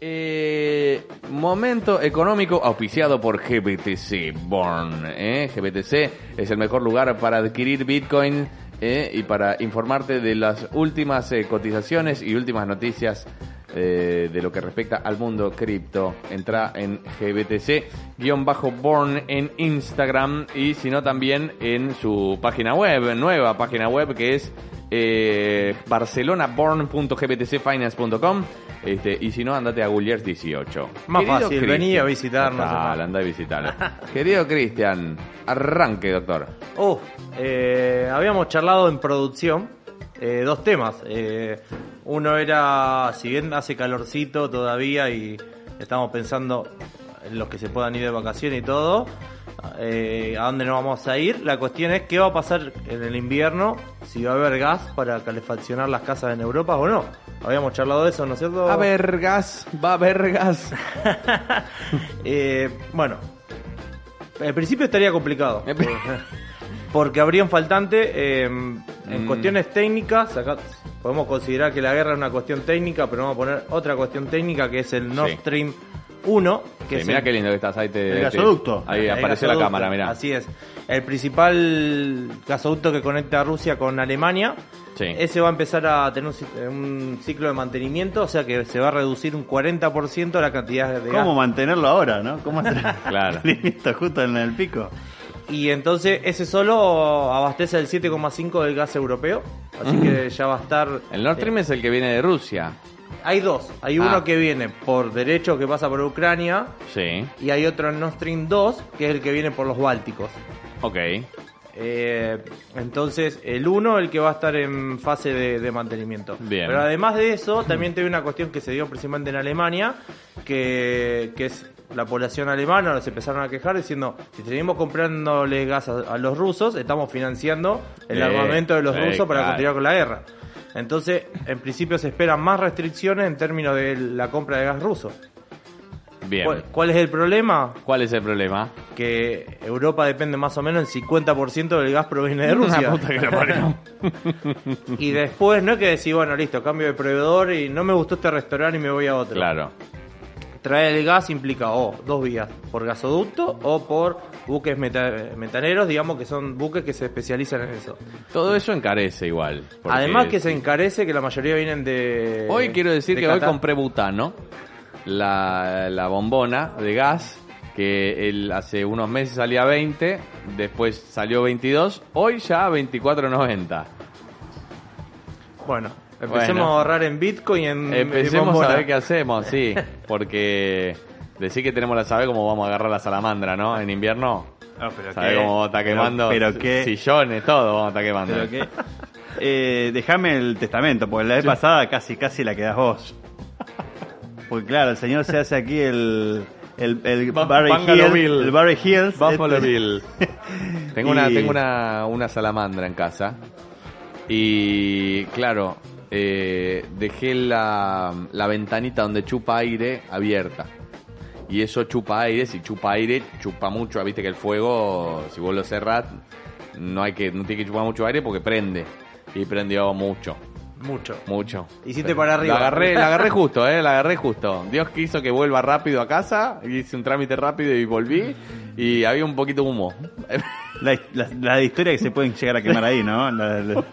Eh, momento económico auspiciado por GBTC Born. ¿eh? GBTC es el mejor lugar para adquirir Bitcoin eh, y para informarte de las últimas eh, cotizaciones y últimas noticias eh, de lo que respecta al mundo cripto. Entra en GBTC-Born en Instagram y si no también en su página web, nueva página web que es eh, barcelonaborn.gbtcfinance.com este, y si no, andate a Gulliers 18. Más Querido fácil, Cristian. vení a visitarnos, hermano. anda a visitarlo. Querido Cristian, arranque, doctor. Uf, eh, habíamos charlado en producción eh, dos temas. Eh, uno era, si bien hace calorcito todavía y estamos pensando en los que se puedan ir de vacaciones y todo, eh, a dónde nos vamos a ir, la cuestión es qué va a pasar en el invierno, si va a haber gas para calefaccionar las casas en Europa o no. Habíamos charlado de eso, ¿no es cierto? A ver, gas, va a haber gas. Eh, bueno, al principio estaría complicado. Porque habrían faltante eh, en Mm. cuestiones técnicas. Acá podemos considerar que la guerra es una cuestión técnica, pero vamos a poner otra cuestión técnica que es el Nord Sí. Stream 1. Que Sí, es el- qué lindo que estás. Ahí, te, El te- gasoducto. ahí el apareció la gasoducto, cámara, mirá. Así es. El principal gasoducto que conecta a Rusia con Alemania. Sí. Ese va a empezar a tener un, ci- un ciclo de mantenimiento, o sea que se va a reducir un 40% la cantidad de gas ¿Cómo mantenerlo ahora, no? ¿Cómo hacer Claro. mantenimiento justo en el pico? Y entonces ese solo abastece el 7,5 del gas europeo. Así que ya va a estar. El Nord Stream eh, es el que viene de Rusia. Hay dos. Hay Ah. uno que viene por derecho que pasa por Ucrania. Sí. Y hay otro en Nord Stream 2 que es el que viene por los Bálticos. Ok. Eh, entonces, el 1 el que va a estar en fase de, de mantenimiento. Bien. Pero además de eso, también te una cuestión que se dio principalmente en Alemania, que, que es la población alemana, se empezaron a quejar diciendo, si seguimos comprándole gas a, a los rusos, estamos financiando el Sí, armamento de los sí, rusos para claro. continuar con la guerra. Entonces, en principio se esperan más restricciones en términos de la compra de gas ruso. Bien. ¿Cuál, cuál es el problema? ¿Cuál es el problema? Que Europa depende más o menos el 50% del gas proviene de Rusia. La puta que lo parió. Y después no es que decir, bueno, listo, cambio de proveedor y no me gustó este restaurante y me voy a otro. Claro. Traer el gas implica o dos vías, por gasoducto o por buques meta- metaneros, digamos que son buques que se especializan en eso. Todo eso encarece igual. Además que se encarece que la mayoría vienen de... Hoy quiero decir de que hoy compré butano, la, la bombona de gas, que el, hace unos meses salía 20, después salió 22, hoy ya 24.90. Bueno, empecemos Bueno. a ahorrar en Bitcoin y en... Empecemos en a ver qué hacemos, sí, porque decir que tenemos la sabe cómo vamos a agarrar la salamandra, ¿no? En invierno, No, pero sabe qué- cómo está quemando Pero, qué. sillones, todo vamos a estar quemando. Pero qué. Eh, déjame el testamento, porque la vez pasada casi casi la quedas vos. Porque claro, el señor se hace aquí el. El, el Ba- Barry Hills, Bill. el Barry Hills. Buffalo este- Bill. Tengo una, tengo una, una salamandra en casa. Y claro, eh, dejé la, la ventanita donde chupa aire abierta. Y eso chupa aire, si chupa aire, chupa mucho. Viste que el fuego, si vos lo cerrás, no hay que, no tiene que chupar mucho aire porque prende. Y prendió mucho, Mucho. mucho. Hiciste para arriba. La agarré, la agarré justo, eh, la agarré justo. Dios quiso que vuelva rápido a casa, hice un trámite rápido y volví. Y había un poquito de humo. La, la, la de historia que se pueden llegar a quemar ahí, ¿no? La-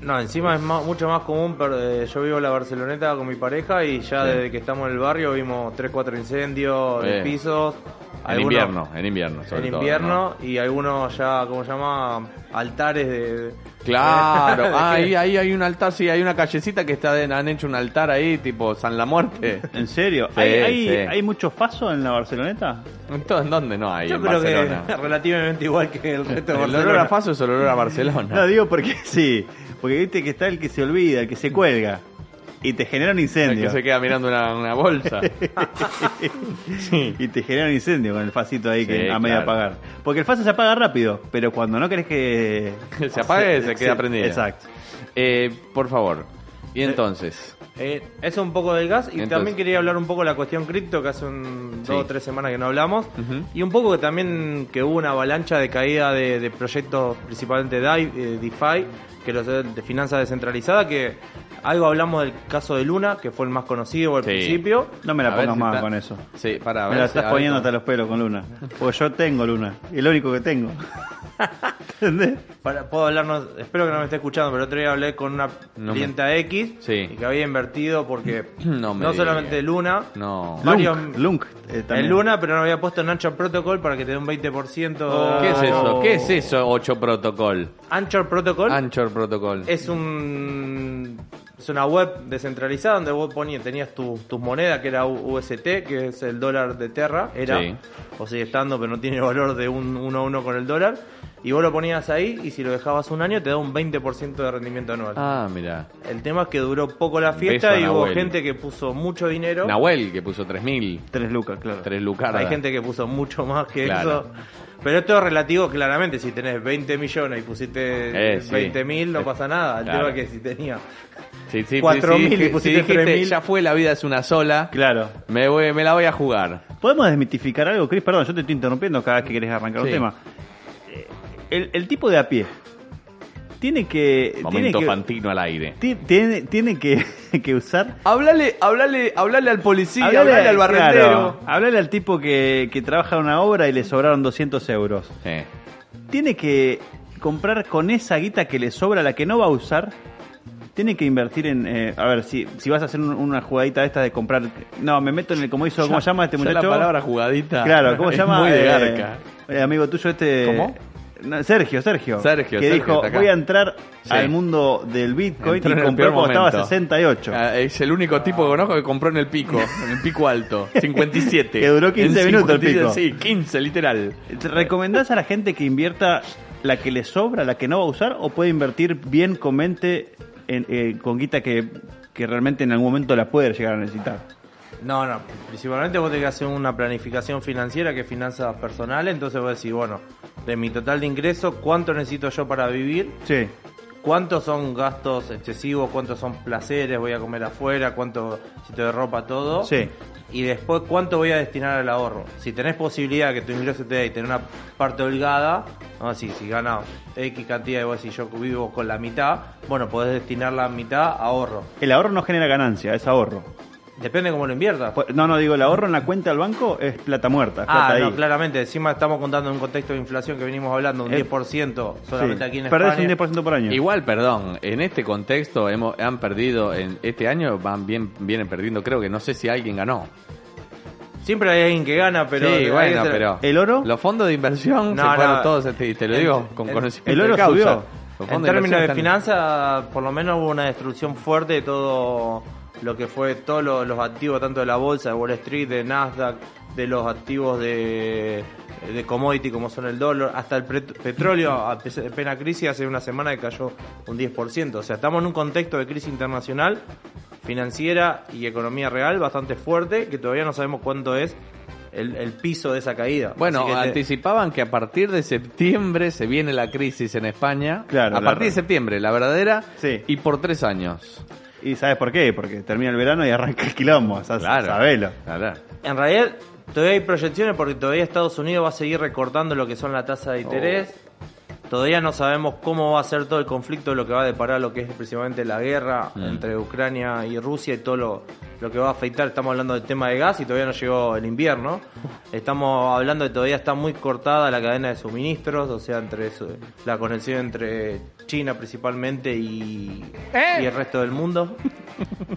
No, encima es más- mucho más común, pero eh, yo vivo en la Barceloneta con mi pareja y ya Sí. desde que estamos en el barrio vimos 3, 4 incendios de pisos. En algunos- invierno, en invierno, sobre En todo, invierno y algunos ya, ¿cómo se llama? Altares de... Claro, ¿De ah, ahí, ahí hay un altar, sí, hay una callecita que está de- han hecho un altar ahí, tipo San La Muerte. ¿En serio? Sí, ¿Hay, hay, sí. ¿Hay mucho faso en la Barceloneta? Entonces, ¿dónde no hay? Yo en creo Barcelona. que relativamente igual que el resto de El olor Barcelona. a Faso es el olor a Barcelona. No, digo porque sí. Porque viste que está el que se olvida, el que se cuelga. Y te genera un el incendio. que se queda mirando una, una bolsa. Y te genera un incendio con el facito ahí que Sí, a medio claro. apagar. Porque el faso se apaga rápido, pero cuando no querés que Se apague, se queda prendido. Exacto. Eh, por favor. Y entonces, Eh, eso un poco del gas y Entonces- también quería hablar un poco de la cuestión cripto que hace un, Sí. dos o tres semanas que no hablamos y un poco que también que hubo una avalancha de caída de, de proyectos principalmente DAI, eh, DeFi que los de de finanzas descentralizada que algo hablamos del caso de Luna, que fue el más conocido al Sí. principio. No me la A pongas si más está- con eso. Sí, para Me la estás poniendo hasta los pelos con Luna. Porque yo tengo Luna. Y lo único que tengo. ¿Entendés? Para, puedo hablarnos, espero que no me esté escuchando, pero el otro día hablé con una No me- clienta X Sí. y que había invertido porque No me solamente. Luna, No. Varios- Lunk, Lunk, eh, también. en Luna, pero no había puesto en Anchor Protocol para que te dé un 20%. Oh. ¿Qué es eso? no. ¿Qué es eso 8 Protocol? Anchor Protocol Anchor Protocol. es un es una web descentralizada donde vos ponías, tenías tu- tus monedas que era UST, que es el dólar de Terra, era Sí. o sigue estando, pero no tiene valor de un 1 a 1 con el dólar. Y vos lo ponías ahí y si lo dejabas un año te da un 20% de rendimiento anual. Ah, mira. El tema es que duró poco la fiesta y hubo gente que puso mucho dinero. Nahuel, que puso 3.000. Tres lucas, claro. 3 lucaras. Hay gente que puso mucho más que Claro. eso. Pero esto es relativo claramente. Si tenés 20 millones y pusiste Eh, sí. 20 mil, no Sí. pasa nada. El Claro. tema es que si tenía Sí, sí, 4.000 sí, y sí, pusiste sí, dijiste, 3.000. Ya fue, la vida es una sola. Claro. Me, voy, me la voy a jugar. ¿Podemos desmitificar algo, Chris? Perdón, yo te estoy interrumpiendo cada vez que querés arrancar un Sí. tema. Eh, El, el tipo de a pie tiene que. tiene Momento que, fantino al aire. ti- tiene, tiene que, que usar. Hablale, hablale, hablale al policía, Hablale- hablale, al barrendero. claro, hablale al tipo que, que trabaja en una obra y le sobraron 200 euros. Eh, Tiene que comprar con esa guita que le sobra, la que no va a usar. Tiene que invertir en. eh, a ver, si, si vas a hacer un- una jugadita de esta de comprar. No, me meto en el. como hizo, ¿Cómo se llama este ya muchacho? la palabra jugadita. Claro, ¿cómo llama? Muy de Eh, garca. eh, amigo tuyo este... ¿Cómo? Sergio, Sergio. Sergio, Que Sergio, dijo, voy a entrar Sí. al mundo del Bitcoin Entró y el compró cuando estaba a momento. 68. Ah, es el único tipo que conozco que compró en el pico, en el pico alto, 57. Que duró 15 En minutos el 57, pico. Sí, 15, literal. ¿Te ¿Recomendás a la gente que invierta la que le sobra, la que no va a usar, o puede invertir bien con mente en, eh, con guita que, que realmente en algún momento la puede llegar a necesitar? No, no. Principalmente vos tenés que hacer una planificación financiera que es finanzas personales. Entonces vos decís, bueno, de mi total de ingresos, ¿cuánto necesito yo para vivir? Sí. ¿Cuántos son gastos excesivos? ¿Cuántos son placeres? ¿Voy a comer afuera? ¿Cuánto necesito de ropa? Todo. Sí. Y después, ¿cuánto voy a destinar al ahorro? Si tenés posibilidad que tu ingreso te dé y tener una parte holgada, no, si, si ganas X cantidad y vos decís yo vivo con la mitad, bueno, podés destinar la mitad a ahorro. El ahorro no genera ganancia, es ahorro. Depende cómo lo inviertas. Pues, No, no, digo, el ahorro en la cuenta del banco es plata muerta. es Ah, plata no, ahí. claramente. Encima estamos contando en un contexto de inflación que venimos hablando, un Eh, 10% solamente Sí. aquí en Perdés España. un 10% por año. Igual, perdón, en este contexto hemos, han perdido, en este año van bien, vienen perdiendo, creo que no sé si alguien ganó. Siempre hay alguien que gana, pero... sí, bueno, ser- pero... ¿El oro? Los fondos de inversión No, se fueron no. todos, este, te lo El- digo con el- conocimiento el oro de causa. subió. En términos de finanzas, por lo menos hubo una destrucción fuerte de todo lo que fue todos los, los activos, tanto de la bolsa, de Wall Street, de Nasdaq, de los activos de, de commodity como son el dólar, hasta el petróleo, a plena crisis, hace una semana que cayó un 10%. O sea, estamos en un contexto de crisis internacional, financiera y economía real bastante fuerte, que todavía no sabemos cuánto es el, el piso de esa caída. Bueno, te- anticipaban que a partir de septiembre se viene la crisis en España. Claro, A partir de re- septiembre, la verdadera. Sí. Y por tres años. ¿Y sabes por qué? Porque termina el verano y arranca el quilombo. o sea, Sabelo. Claro. En realidad, todavía hay proyecciones porque todavía Estados Unidos va a seguir recortando lo que son la tasa de interés. Todavía no sabemos cómo va a ser todo el conflicto, lo que va a deparar lo que es principalmente la guerra Mm. entre Ucrania y Rusia y todo lo, lo que va a afectar. Estamos hablando del tema de gas y todavía no llegó el invierno. Estamos hablando de que todavía está muy cortada la cadena de suministros, o sea, entre su- la conexión entre China principalmente y, y el resto del mundo.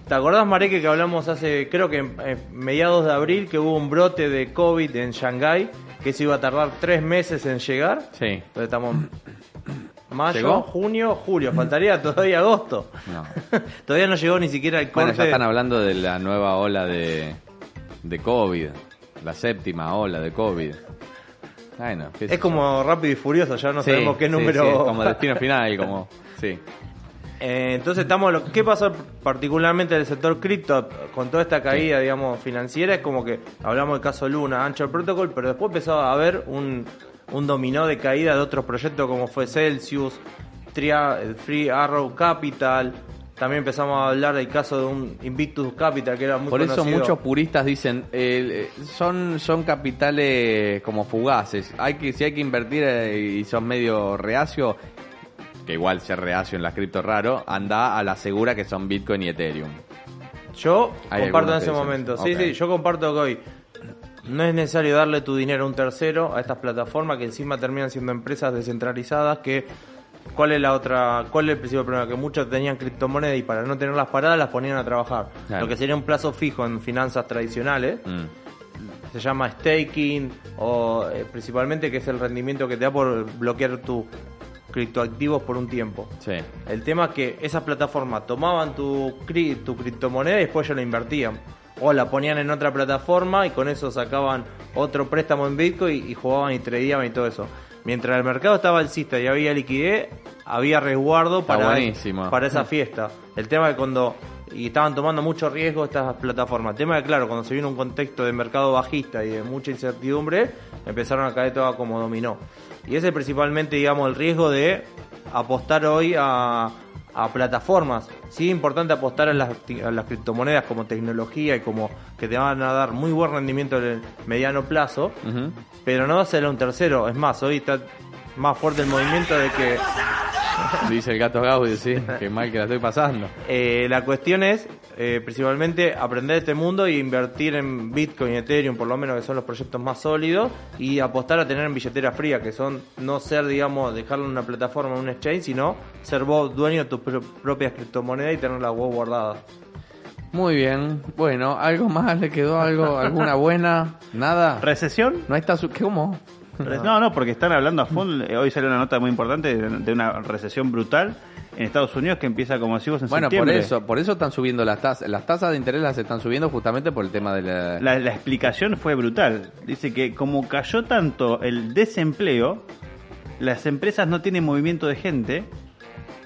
¿Te acordás, Mareque, que hablamos hace, creo que en eh, mediados de abril, que hubo un brote de COVID en Shanghái, que se iba a tardar tres meses en llegar? Sí. Entonces estamos mayo, ¿Llegó? junio, julio, faltaría todavía agosto. No. todavía no llegó ni siquiera el Bueno, corte. ya están hablando de la nueva ola de, de COVID. La séptima ola de COVID. Bueno, sé es como rápido y furioso, ya no Sí, sabemos qué número. sí, como destino final, como. Sí. Eh, entonces estamos lo qué pasó particularmente en el sector cripto con toda esta caída digamos financiera es como que hablamos del caso Luna Anchor Protocol pero después empezó a haber un, un dominó de caída de otros proyectos como fue Celsius Tria- eh, Free Arrow Capital también empezamos a hablar del caso de un Invictus Capital que era muy Por eso conocido. muchos puristas dicen, eh, eh, son, son capitales como fugaces. Hay que, si hay que invertir eh, y son medio reacio, que igual ser reacio en las cripto raro, anda a la segura que son Bitcoin y Ethereum. Yo comparto en ese momento. Sí, sí, yo comparto que hoy no es necesario darle tu dinero a un tercero, a estas plataformas que encima terminan siendo empresas descentralizadas que ¿Cuál es la otra? ¿Cuál es el principal problema? Que muchos tenían criptomonedas y para no tenerlas paradas las ponían a trabajar. Claro. Lo que sería un plazo fijo en finanzas tradicionales Mm. se llama staking o eh, principalmente que es el rendimiento que te da por bloquear tus criptoactivos por un tiempo. Sí. El tema es que esas plataformas tomaban tu, cri- tu criptomoneda y después ya la invertían. O la ponían en otra plataforma y con eso sacaban otro préstamo en Bitcoin y, y jugaban y tradeaban y todo eso. Mientras el mercado estaba alcista y había liquidez, había resguardo para, para esa fiesta. El tema que cuando y estaban tomando mucho riesgo estas plataformas. El tema es que, claro, cuando se vino un contexto de mercado bajista y de mucha incertidumbre, empezaron a caer todo como dominó. Y ese es principalmente, digamos, el riesgo de apostar hoy a, a plataformas. Sí, es importante apostar a las, a las criptomonedas como tecnología y como que te van a dar muy buen rendimiento en el mediano plazo, Ujú. pero no hacerle a un tercero. Es más, hoy está más fuerte el movimiento de que Dice el gato Gaudio, sí, que mal que la estoy pasando. Eh, la cuestión es eh, principalmente aprender este mundo y invertir en Bitcoin y Ethereum, por lo menos que son los proyectos más sólidos, y apostar a tener en billetera fría, que son no ser, digamos, dejarlo en una plataforma, en un exchange, sino ser vos dueño de tus pro- propias criptomonedas y tenerlas vos guardadas. Muy bien. Bueno, ¿algo más? ¿Le quedó algo? ¿Alguna buena? ¿Nada? ¿Recesión? ¿No está su... ¿Cómo? No, no, porque están hablando a fondo. Hoy salió una nota muy importante de, una recesión brutal en Estados Unidos que empieza como decimos en Bueno, por septiembre. eso, por eso están subiendo las tasas. Las tasas de interés las están subiendo justamente por el tema de la... La, la explicación fue brutal. Dice que como cayó tanto el desempleo, las empresas no tienen movimiento de gente,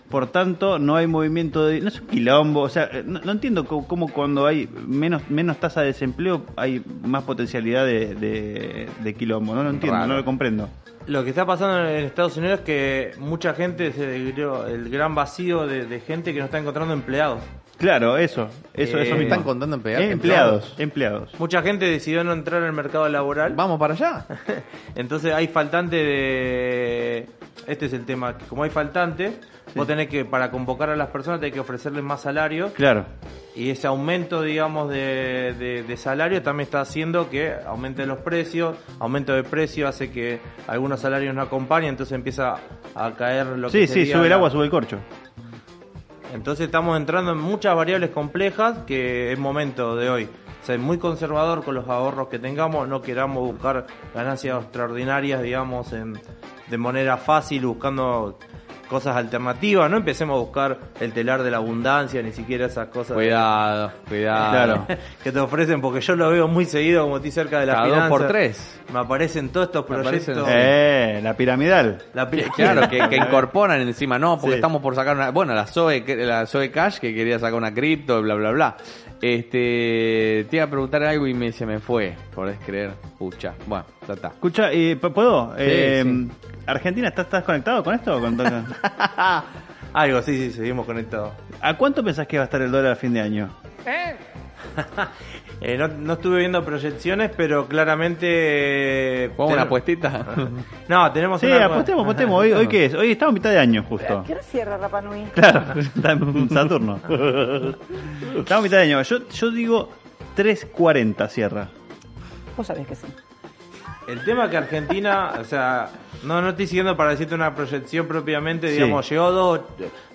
por tanto no hay movimiento de... No es un quilombo, o sea, eh, no, no entiendo cómo, cómo cuando hay menos menos tasa de desempleo hay más potencialidad de, de, de quilombo. No lo entiendo, Raro. no lo comprendo. Lo que está pasando en Estados Unidos es que mucha gente, se el gran vacío de, de gente que no está encontrando empleados. Claro, eso, eso, Eh, eso ¿Me mismo. están contando? Eh, empleados, empleados. Mucha gente decidió no entrar al mercado laboral. Vamos para allá. Entonces hay faltante de... Este es el tema, que como hay faltante, vos tenés que, para convocar a las personas, tenés que ofrecerles más salario Claro. Y ese aumento, digamos, de, de- de salario también está haciendo que aumenten los precios, aumento de precio hace que algunos salarios no acompañen, entonces empieza a caer lo Sí, que sí, sería sube el agua, sube el corcho. entonces estamos entrando en muchas variables complejas que es momento de hoy ser muy conservador con los ahorros que tengamos, no queramos buscar ganancias extraordinarias, digamos, en, de manera fácil, buscando cosas alternativas, no empecemos a buscar el telar de la abundancia, ni siquiera esas cosas Cuidado, cuidado. Claro. que te ofrecen, porque yo lo veo muy seguido como estoy cerca de la Cada dos finanza. por tres. Me aparecen todos estos aparecen, proyectos. Eh, la piramidal. La pi- Claro, que, que incorporan encima, no, porque Sí. estamos por sacar una. Bueno, la Zoe, la Zoe Cash que quería sacar una cripto, bla, bla, bla. Este. Te iba a preguntar algo y me, se me fue, podés creer. Pucha. Bueno, ya está. Escucha, eh, ¿p- ¿puedo? Sí, Eh, sí. Argentina, ¿estás, estás conectado con esto? o con- Algo, sí, sí, seguimos conectados. ¿A cuánto pensás que va a estar el dólar a fin de año? Eh, no, no estuve viendo proyecciones, pero claramente. eh, ¿Pongo una apuestita? No, tenemos Sí, una. apostemos, apostemos. ¿Hoy, ¿Hoy qué es? Hoy estamos a mitad de año, justo. ¿Qué hora cierra Rapa Nui? Claro, está en Saturno. Estamos a mitad de año. Yo, yo digo 3.40 cierra. Vos sabés que sí. El tema es que Argentina, o sea, no, no estoy siguiendo para decirte una proyección propiamente, Sí. digamos, llegó dos,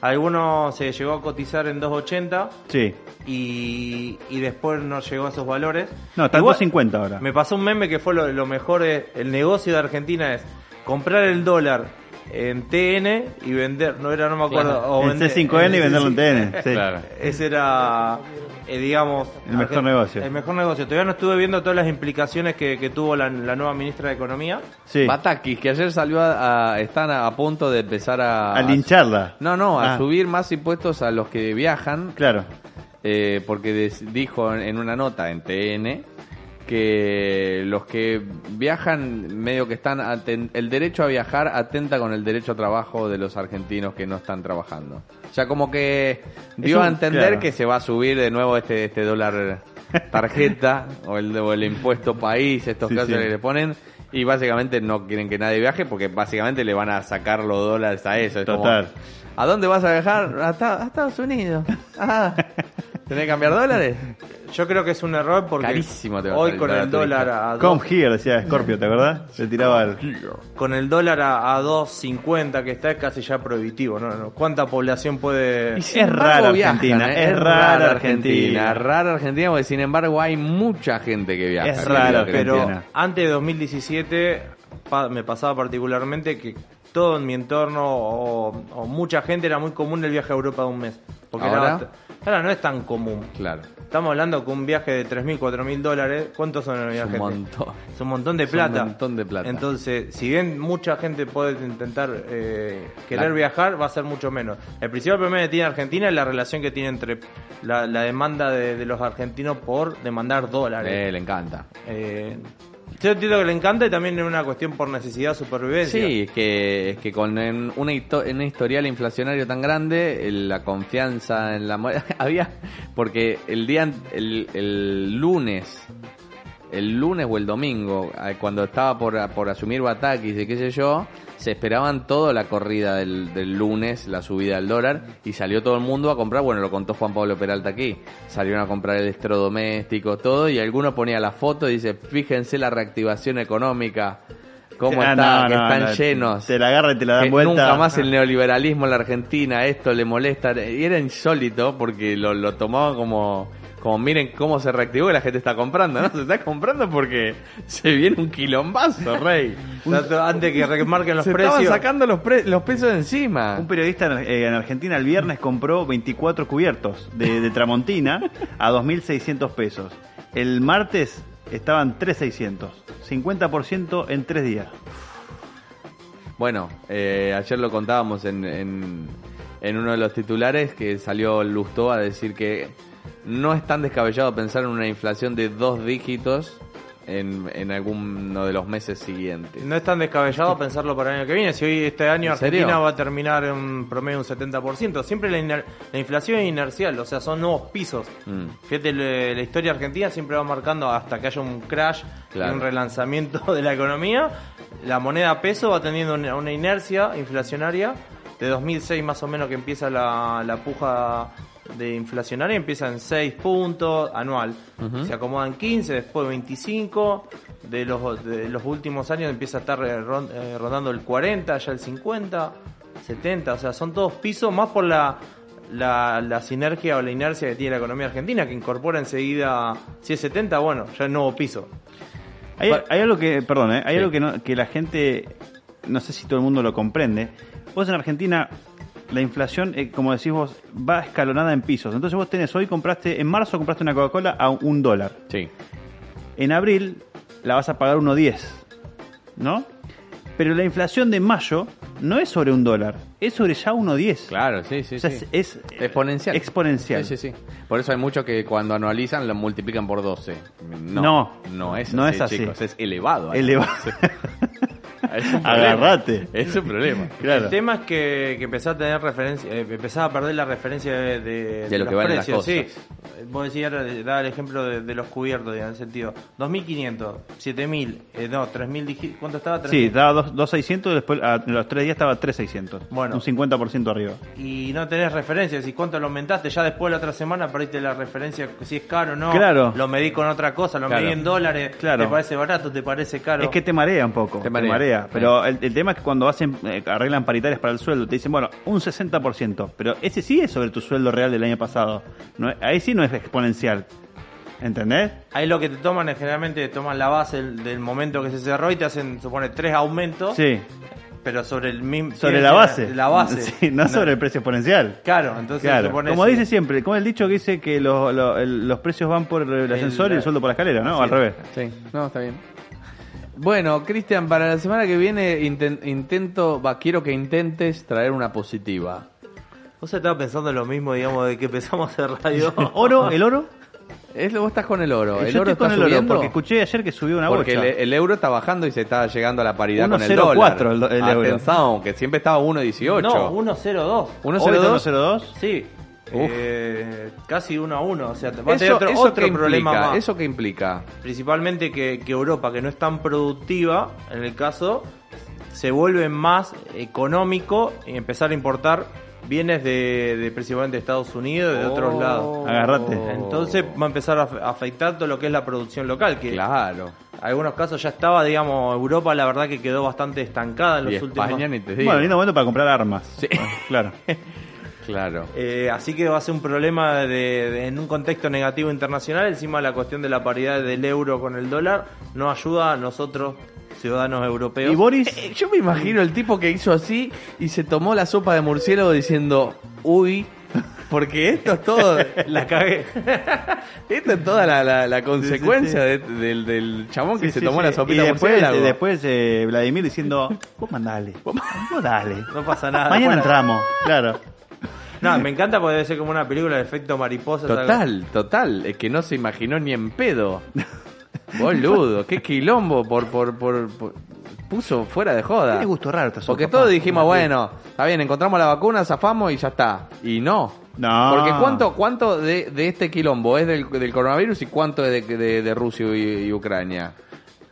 algunos se llegó a cotizar en 2.80 Sí. y, y después no llegó a esos valores. No, está en Igual, 2.50 ahora. Me pasó un meme que fue lo, lo mejor, es, el negocio de Argentina es comprar el dólar en TN y vender, no era, no me acuerdo, Claro. o En vender- C5N y venderlo en TN. Sí. Claro. Ese era, eh, digamos... El mejor negocio. El mejor negocio. Todavía no estuve viendo todas las implicaciones que, que tuvo la, la nueva ministra de Economía. Sí. Batakis, que ayer salió a, a- están a, a punto de empezar a... A lincharla. No, no, a Ah. subir más impuestos a los que viajan, Claro. eh, porque des- dijo en, en una nota en TN que los que viajan medio que están el derecho a viajar atenta con el derecho a trabajo de los argentinos que no están trabajando. O sea, como que dio un- a entender claro. que se va a subir de nuevo este este dólar tarjeta o el, o el impuesto país, estos Sí, casos sí. que le ponen Y básicamente no quieren que nadie viaje porque básicamente le van a sacar los dólares a eso. Es como. ¿A dónde vas a viajar? A Estados Unidos. Ah, ¿Tenés que cambiar dólares? Yo creo que es un error porque Carísimo te va a hoy salir con para el turista. dólar a Come here, decía Scorpio, ¿te acordás? Se tiraba el... con el dólar a, a 2.50 que está es casi ya prohibitivo, ¿no? no. ¿Cuánta población puede Y sin Es embargo rara viajan, Argentina, ¿eh? es rara Argentina. Es rara Argentina porque sin embargo hay mucha gente que viaja. Es rara pero Argentina. antes de 2017 pa- me pasaba particularmente que todo en mi entorno o, o mucha gente era muy común el viaje a Europa de un mes. Porque ¿Ahora? era- ahora no es tan común. Claro. Estamos hablando que un viaje de 3.000, 4.000 dólares, ¿cuántos son el Es viaje? un montón. Es un montón de Es un plata. montón de plata. Entonces, si bien mucha gente puede intentar eh, querer viajar, va a ser mucho menos. El principal problema que tiene Argentina es la relación que tiene entre la, la demanda de, de los argentinos por demandar dólares. Eh, le encanta. Eh, yo entiendo que le encanta y también es una cuestión por necesidad, supervivencia. Sí, es que, es que con en una, hito- en un historial inflacionario tan grande, la confianza en la moneda. Había. Porque el día. El, el lunes. El lunes o el domingo, eh, cuando estaba por, por asumir Batakis y qué sé yo, se esperaban todo la corrida del, del lunes, la subida del dólar, y salió todo el mundo a comprar, bueno, lo contó Juan Pablo Peralta aquí, salieron a comprar electrodomésticos, todo, y alguno ponía la foto y dice, fíjense la reactivación económica, cómo Ah, está, no, que no, están no, llenos. Te la agarra y te la dan Que vuelta. Nunca más el neoliberalismo en la Argentina, esto le molesta. Y era insólito porque lo, lo tomaban como, como miren cómo se reactivó y la gente está comprando, ¿no? Se está comprando porque se viene un quilombazo, rey. Antes que remarquen los se precios. estaban sacando los, pre- los pesos de encima. Un periodista eh, en Argentina el viernes compró 24 cubiertos de, de Tramontina a 2.600 pesos. El martes estaban 3.600. 50% en tres días. Bueno, eh, ayer lo contábamos en, en, en uno de los titulares que salió Lustó a decir que no es tan descabellado pensar en una inflación de dos dígitos en, en alguno de los meses siguientes. No es tan descabellado pensarlo para el año que viene. Si hoy este año. Argentina va a terminar en un promedio un 70%, siempre la, iner- la inflación es inercial, o sea, son nuevos pisos. Mm. Fíjate, le- la historia argentina siempre va marcando hasta que haya un crash Claro. y un relanzamiento de la economía. La moneda peso va teniendo una, una inercia inflacionaria. De 2006 más o menos que empieza la, la puja de inflacionaria, empieza en 6 puntos anual. Se acomoda en 15, después 25. De los, de los últimos años empieza a estar eh, eh, rondando el 40, ya el 50, 70. O sea, son todos pisos más por la, la, la sinergia o la inercia que tiene la economía argentina, que incorpora enseguida, si es 70, bueno, ya es nuevo piso. Hay, hay algo que, perdón, ¿eh? hay Sí. algo que, no- que la gente, no sé si todo el mundo lo comprende. Vos en Argentina, la inflación, eh, como decís vos, va escalonada en pisos. Entonces vos tenés, hoy compraste, en marzo compraste una Coca-Cola a un dólar. Sí. En abril la vas a pagar 1.10, ¿no? Pero la inflación de mayo no es sobre un dólar, es sobre ya 1.10. Claro, sí, sí. O sea, sí. es, es exponencial. exponencial. Sí, sí, sí. Por eso hay muchos que cuando anualizan lo multiplican por 12. No, No. no es así, No es así. chicos, es elevado. Eleva- Es un problema. Agarrate. Es un problema. Claro. El tema es que, que empezás a tener referencia, eh, empezás a perder la referencia de, de, De lo los que valen las precios, sí. cosas. Vos decías, ahora, daba el ejemplo de, de los cubiertos, digamos, en el sentido, 2.500, 7.000, eh, no, 3.000, dij- ¿cuánto estaba? 3.000. Sí, estaba dos- 2.600 y después a los tres días estaba 3.600. Bueno. Un 50% arriba. y no tenés referencia, si cuánto lo aumentaste, ya después la otra semana perdiste la referencia, si es caro o no, Claro. lo medí con otra cosa, lo Claro. medí en dólares, Claro. te parece barato, te parece caro. Es que te marea un poco. Te Te marea. Pero el, el tema es que cuando hacen, eh, arreglan paritarias para el sueldo, te dicen, bueno, un 60%. Pero ese sí es sobre tu sueldo real del año pasado. No, ahí sí no es exponencial. ¿Entendés? Ahí lo que te toman es generalmente toman la base del, del momento que se cerró y te hacen, supone, tres aumentos, Sí. pero sobre el mismo... Sobre la base. La base. Sí, no sobre el precio exponencial. Claro, entonces Claro. supone Como dice siempre, como el dicho que dice que lo- lo- el- los precios van por el ascensor y el sueldo por la escalera, ¿no? O al revés. Sí, no, está bien. Bueno, Cristian, para la semana que viene inten- intento, va, quiero que intentes traer una positiva. Vos estaba pensando en lo mismo, digamos, de que empezamos a hacer radio. ¿Oro? ¿El oro? Es, vos estás con el oro. Yo ¿El oro estoy con está el oro, subiendo? porque escuché ayer que subió una Porque el, bocha. el euro está bajando y se está llegando a la paridad con el 1.04 dólar. el el euro. Atención, que siempre estaba 1.18. No, 102. ¿Hoy está 1.02. 1.02? Sí. Eh, casi uno a uno. O sea, va a tener Eso, otro, eso otro problema implica, más. ¿Eso qué implica? Principalmente que, que Europa, que no es tan productiva, en el caso, se vuelve más económico y empezar a importar bienes de, de principalmente de Estados Unidos y de otros Oh. lados. Agárrate. Entonces va a empezar a af- a afectar todo lo que es la producción local, que Claro. en algunos casos ya estaba, digamos, Europa la verdad que quedó bastante estancada en Y los últimos digo. Bueno, lindo momento para comprar armas. Sí. Claro. Claro. Eh, así que va a ser un problema de, de- en un contexto negativo internacional. Encima la cuestión de la paridad del euro con el dólar no ayuda a nosotros, ciudadanos europeos. Y Boris, Eh, Yo me imagino el tipo que hizo así y se tomó la sopa de murciélago diciendo, uy, porque esto es todo, la cagué. esto es toda la, la- la consecuencia sí. de- del, del chabón que Sí, se tomó sí. la sopita y de después, murciélago. después eh, Vladimir diciendo, vos mandale, vos dale. No pasa nada. Mañana Bueno, entramos, claro. No, me encanta porque debe ser como una película de efecto mariposa. ¿sabes? Total, total, es que no se imaginó ni en pedo. Boludo, qué quilombo por, por, por, por- puso fuera de joda. Tiene gusto raro esta Porque papá. todos dijimos, bueno, está bien, encontramos la vacuna, zafamos y ya está. Y no. No. Porque cuánto, cuánto de, de este quilombo es del, del coronavirus y cuánto es de, de- de Rusia y, y Ucrania.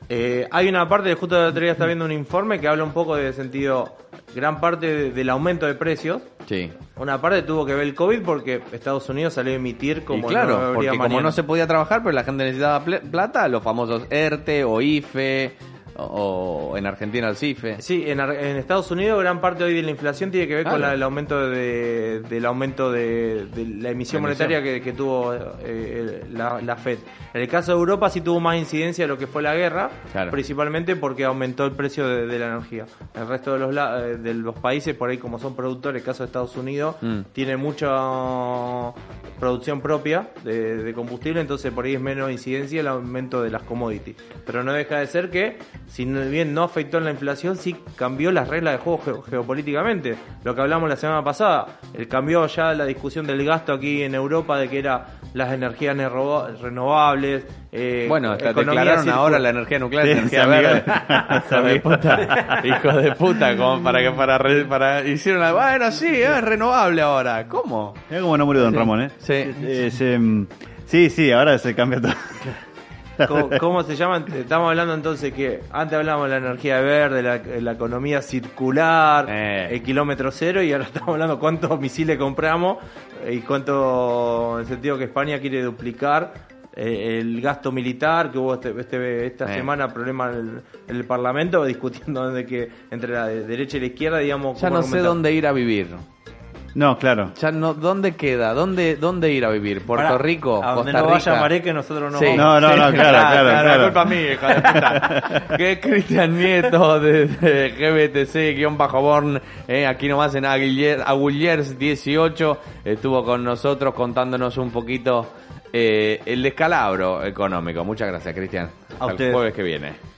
Eh, hay una parte, justo el otro día está viendo un informe que habla un poco de sentido, gran parte de- del aumento de precios. Sí. Una parte tuvo que ver el COVID porque Estados Unidos salió a emitir como y claro, no habría porque como no se podía trabajar, pero la gente necesitaba plata, los famosos ERTE o IFE, o, en Argentina el CIFE. Sí, en, Ar- en Estados Unidos gran parte hoy de la inflación tiene que ver con la- el aumento de, del aumento de, de la emisión La monetaria que, que tuvo eh, la, la Fed. En el caso de Europa sí tuvo más incidencia de lo que fue la guerra, Claro. principalmente porque aumentó el precio de, de la energía. El resto de los, la- eh, de los países, por ahí como son productores, el caso de Estados Unidos, Mm. tiene mucha producción propia de, de combustible, entonces por ahí es menos incidencia el aumento de las commodities. Pero no deja de ser que, si bien no afectó en la inflación, sí cambió las reglas de juego geo- geopolíticamente. Lo que hablamos la semana pasada, el cambió ya la discusión del gasto aquí en Europa de que era las energías renovables. eh, Bueno, hasta declararon ahora la energía nuclear Sí, energía verde. Hijo de puta. Hijo de puta, como para que para, re- para hicieron la, bueno, sí, es renovable ahora. ¿Cómo? Mira cómo no murió Don Ramón, ¿eh? Sí. Eh, se, sí, sí, ahora se cambia todo. ¿Cómo, cómo se llaman? Estamos hablando entonces que antes hablábamos de la energía verde, la, la economía circular, Eh. el kilómetro cero, y ahora estamos hablando cuántos misiles compramos y cuánto, en el sentido que España quiere duplicar eh, el gasto militar, que hubo este, este- esta Eh. semana problema en el, el Parlamento discutiendo de que entre la de- derecha y la izquierda, digamos... Ya no sé dónde ir a vivir. No, claro. Ya no, ¿dónde queda? ¿Dónde, dónde ir a vivir? ¿Puerto Rico? A donde ¿Costa no vaya Maré, que nosotros no Sí. vamos. No, no, no, claro, claro, claro. culpa mía, hija de puta. que Cristian Nieto de, de GBTC-Born, eh, aquí nomás en Agullers 18, estuvo con nosotros contándonos un poquito eh, el descalabro económico. Muchas gracias, Cristian. A Hasta el jueves que viene.